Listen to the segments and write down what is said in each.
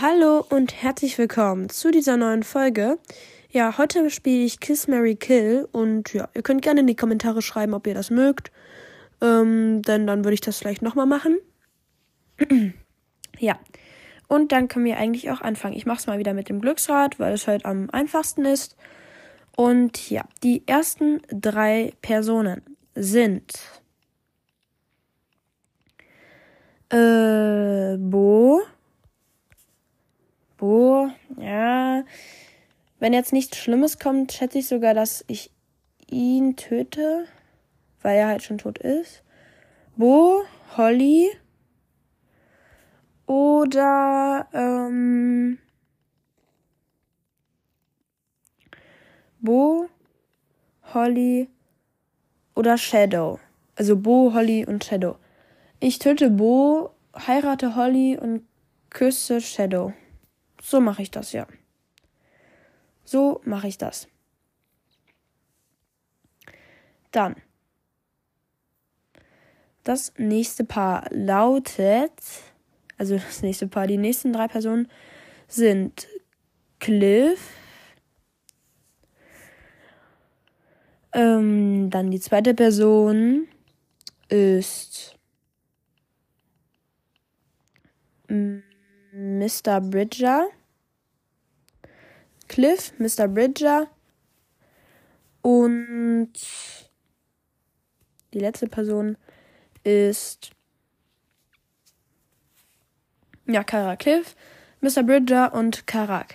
Hallo und herzlich willkommen zu dieser neuen Folge. Ja, heute spiele ich Kiss Mary Kill und ja, ihr könnt gerne in die Kommentare schreiben, ob ihr das mögt. Ähm, denn dann würde ich das vielleicht nochmal machen. ja. Und dann können wir eigentlich auch anfangen. Ich mache es mal wieder mit dem Glücksrad, weil es halt am einfachsten ist. Und ja, die ersten drei Personen sind äh, Bo, Bo, ja. Wenn jetzt nichts Schlimmes kommt, schätze ich sogar, dass ich ihn töte, weil er halt schon tot ist. Bo, Holly oder ähm, Bo, Holly oder Shadow. Also Bo, Holly und Shadow. Ich töte Bo, heirate Holly und küsse Shadow. So mache ich das, ja. So mache ich das. Dann. Das nächste Paar lautet, also das nächste Paar, die nächsten drei Personen sind Cliff, ähm, dann die zweite Person ist Mr. Bridger. Cliff, Mr. Bridger und die letzte Person ist ja Kara Cliff, Mr. Bridger und Karak.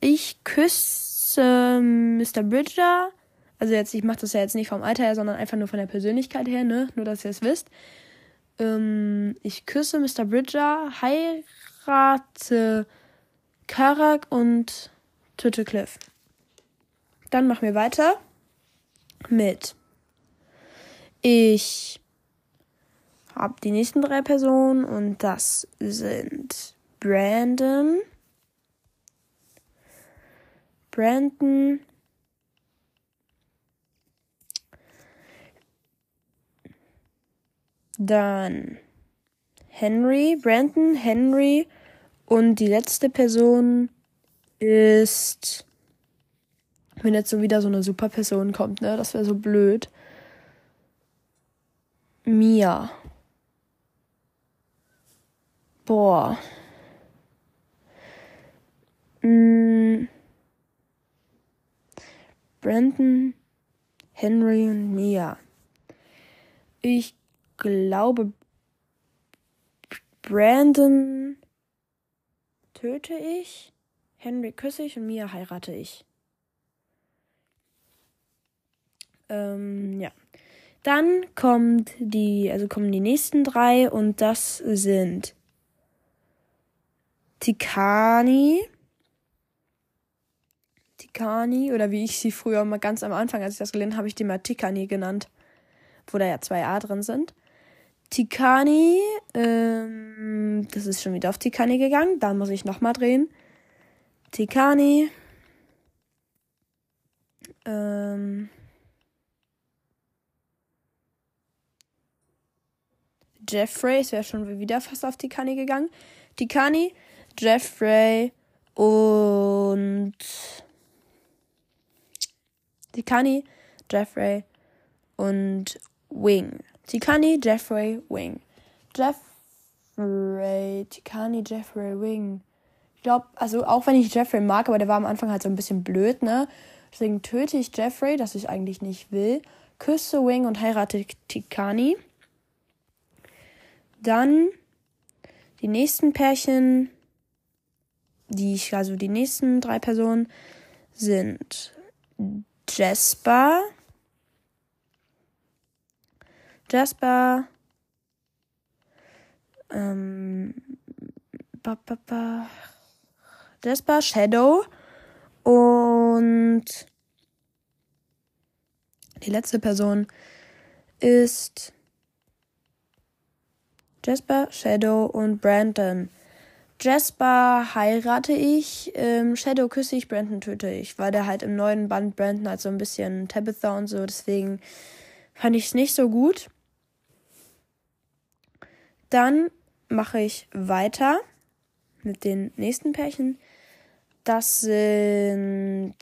Ich küsse Mr. Bridger, also jetzt ich mache das ja jetzt nicht vom Alter her, sondern einfach nur von der Persönlichkeit her, ne, nur dass ihr es wisst. Ähm, ich küsse Mr. Bridger, heirate Karak und Töte Cliff. Dann machen wir weiter mit ich habe die nächsten drei Personen und das sind Brandon, Brandon, dann Henry, Brandon, Henry und die letzte Person ist, wenn jetzt so wieder so eine super Person kommt, ne, das wäre so blöd. Mia. Boah. Mm. Brandon, Henry und Mia. Ich glaube, Brandon töte ich, Henry küsse ich und Mia heirate ich. Ähm, ja. Dann kommt die, also kommen die nächsten drei und das sind Tikani. Tikani, oder wie ich sie früher mal ganz am Anfang, als ich das gelernt habe, habe ich die mal Tikani genannt, wo da ja zwei A drin sind. Tikani, ähm, das ist schon wieder auf Tikani gegangen, da muss ich nochmal drehen. Tikani, ähm, Jeffrey, es wäre schon wieder fast auf Tikani gegangen. Tikani, Jeffrey und Tikani, Jeffrey und Wing. Tikani, Jeffrey, Wing. Jeffrey, Tikani, Jeffrey, Wing. Glaube, also auch wenn ich Jeffrey mag, aber der war am Anfang halt so ein bisschen blöd, ne? Deswegen töte ich Jeffrey, das ich eigentlich nicht will. Küsse Wing und heirate Tikani. Dann die nächsten Pärchen, die ich, also die nächsten drei Personen sind Jasper, Jasper, ähm, ba, ba, ba, Jasper, Shadow und die letzte Person ist Jasper, Shadow und Brandon. Jasper heirate ich, ähm, Shadow küsse ich, Brandon töte ich, weil der halt im neuen Band Brandon halt so ein bisschen Tabitha und so, deswegen fand ich es nicht so gut. Dann mache ich weiter mit den nächsten Pärchen. Das sind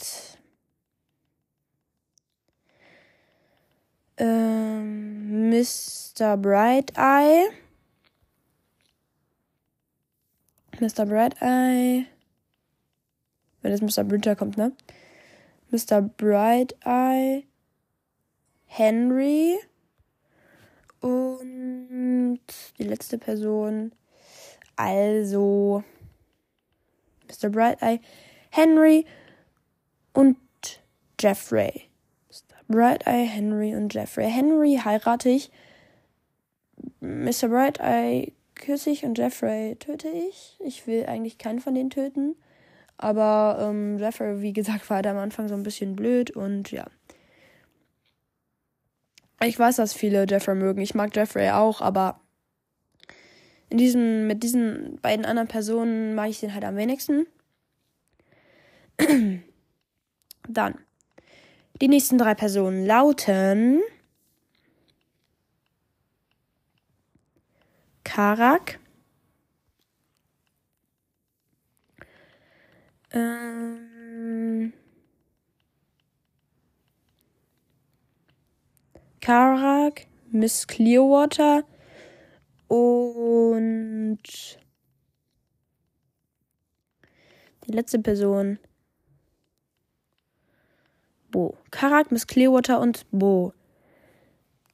ähm, Mr. Bright Eye. Mr. Bright Eye. Wenn jetzt Mr. Bridger kommt, ne? Mr. Bright Eye. Henry. Und die letzte Person. Also. Mr. Bright Eye. Henry. Und Jeffrey. Bright Eye, Henry und Jeffrey. Henry heirate ich. Mr. Bright Eye küsse ich und Jeffrey töte ich. Ich will eigentlich keinen von denen töten. Aber ähm, Jeffrey, wie gesagt, war halt am Anfang so ein bisschen blöd und ja. Ich weiß, dass viele Jeffrey mögen. Ich mag Jeffrey auch, aber in diesem, mit diesen beiden anderen Personen mag ich den halt am wenigsten. Dann die nächsten drei Personen lauten Karak, ähm, Karak, Miss Clearwater und die letzte Person Bo. Karak, Miss Clearwater und Bo.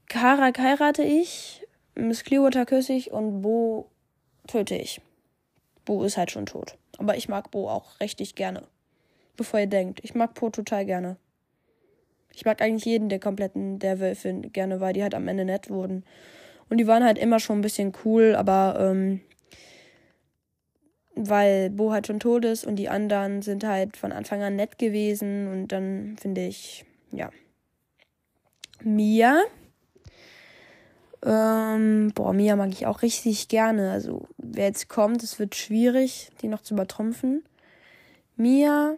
Karak heirate ich, Miss Clearwater küsse ich und Bo töte ich. Bo ist halt schon tot. Aber ich mag Bo auch richtig gerne. Bevor ihr denkt. Ich mag Po total gerne. Ich mag eigentlich jeden der kompletten der Wölfe gerne, weil die halt am Ende nett wurden. Und die waren halt immer schon ein bisschen cool, aber ähm, weil Bo halt schon tot ist und die anderen sind halt von Anfang an nett gewesen und dann finde ich, ja. Mia. Ähm, boah, Mia mag ich auch richtig gerne. Also, wer jetzt kommt, es wird schwierig, die noch zu übertrumpfen. Mia.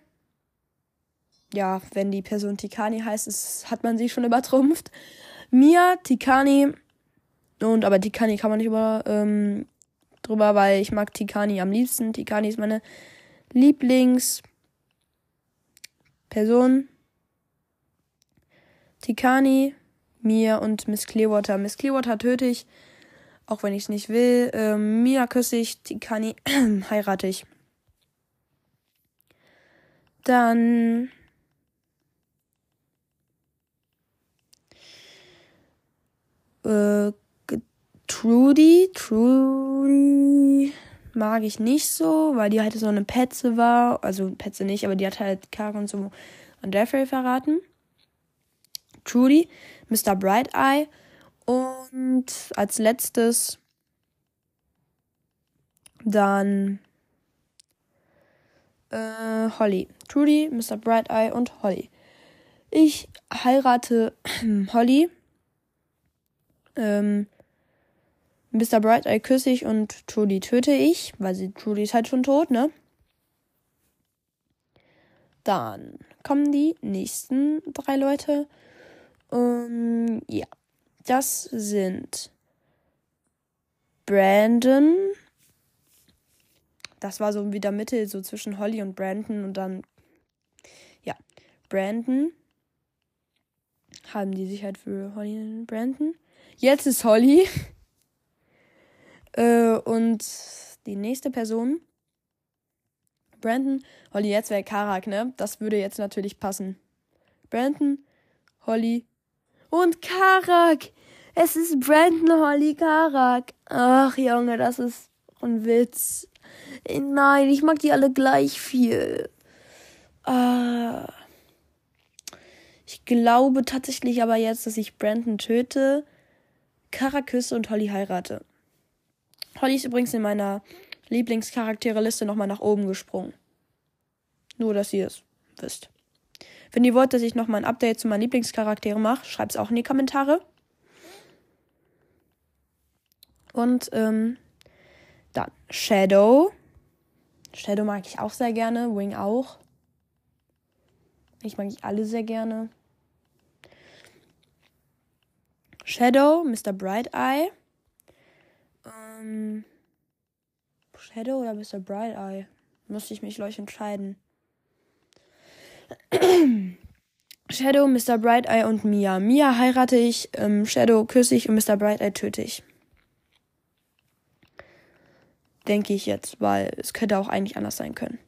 Ja, wenn die Person Tikani heißt, ist, hat man sie schon übertrumpft. Mia, Tikani. Und aber Tikani kann man nicht über, ähm, drüber, weil ich mag Tikani am liebsten. Tikani ist meine Lieblingsperson. Tikani, Mia und Miss Clearwater. Miss Clearwater töte ich, auch wenn ich es nicht will. Ähm, Mia küsse ich, Tikani heirate ich. Dann äh, Trudy. Trudy mag ich nicht so, weil die halt so eine Petze war. Also Petze nicht, aber die hat halt Kara und so an Jeffrey verraten. Trudy, Mr. Bright Eye und als letztes dann äh, Holly. Trudy, Mr. Bright Eye und Holly. Ich heirate Holly. Ähm, Mr. Bright Eye küsse ich und Trudy töte ich, weil sie Trudy ist halt schon tot, ne? Dann kommen die nächsten drei Leute. Um, ja, das sind Brandon. Das war so wieder Mitte, so zwischen Holly und Brandon und dann, ja, Brandon. Haben die sich halt für Holly und Brandon. Jetzt ist Holly. Äh, und die nächste Person. Brandon, Holly, jetzt wäre Karak, ne? Das würde jetzt natürlich passen. Brandon, Holly und Karak. Es ist Brandon, Holly, Karak. Ach, Junge, das ist ein Witz. Nein, ich mag die alle gleich viel. Ah. Ich glaube tatsächlich aber jetzt, dass ich Brandon töte, Karak küsse und Holly heirate. Holly ist übrigens in meiner Lieblingscharaktereliste nochmal nach oben gesprungen. Nur, dass ihr es wisst. Wenn ihr wollt, dass ich nochmal ein Update zu meinen Lieblingscharakteren mache, schreibt es auch in die Kommentare. Und ähm, dann Shadow. Shadow mag ich auch sehr gerne. Wing auch. Ich mag ich alle sehr gerne. Shadow, Mr. Bright Eye. Ähm, Shadow oder Mr. Bright Eye? Musste ich mich gleich entscheiden. Shadow, Mr. Bright Eye und Mia. Mia heirate ich, ähm, Shadow küsse ich und Mr. Bright Eye töte ich. Denke ich jetzt, weil es könnte auch eigentlich anders sein können.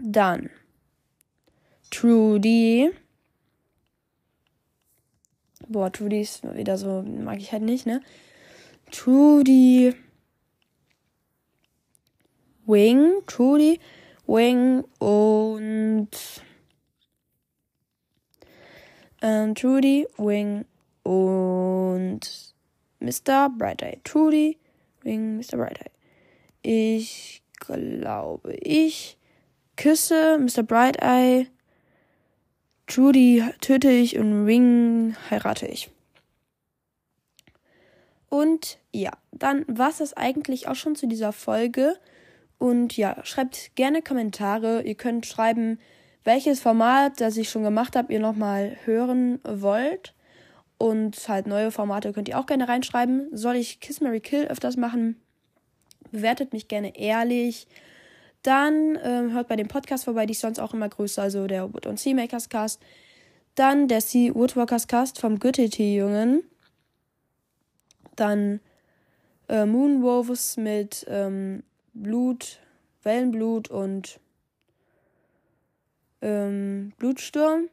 Dann Trudy. Boah, Trudy ist wieder so, mag ich halt nicht, ne? Trudy. Wing, Trudy, Wing und ähm, Trudy, Wing und Mr. Bright Eye. Trudy, Wing, Mr. Bright Eye. Ich glaube, ich küsse Mr. Bright Eye. Trudy töte ich und Wing heirate ich. Und ja, dann war es das eigentlich auch schon zu dieser Folge. Und ja, schreibt gerne Kommentare. Ihr könnt schreiben, welches Format, das ich schon gemacht habe, ihr nochmal hören wollt. Und halt neue Formate könnt ihr auch gerne reinschreiben. Soll ich Kiss Mary Kill öfters machen? Bewertet mich gerne ehrlich. Dann ähm, hört bei dem Podcast vorbei, die ist sonst auch immer größer, also der Wood und Seamakers Cast. Dann der Sea Woodworkers Cast vom Goethe-Jungen. Dann äh, Moonwolves mit ähm, Blut, Wellenblut und ähm, Blutsturm.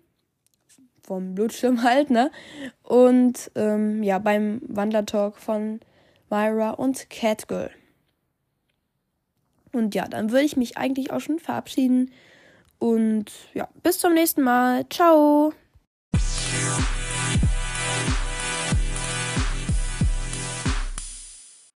Vom Blutsturm halt, ne? Und ähm, ja, beim Wandertalk von Myra und Catgirl. Und ja, dann würde ich mich eigentlich auch schon verabschieden. Und ja, bis zum nächsten Mal. Ciao.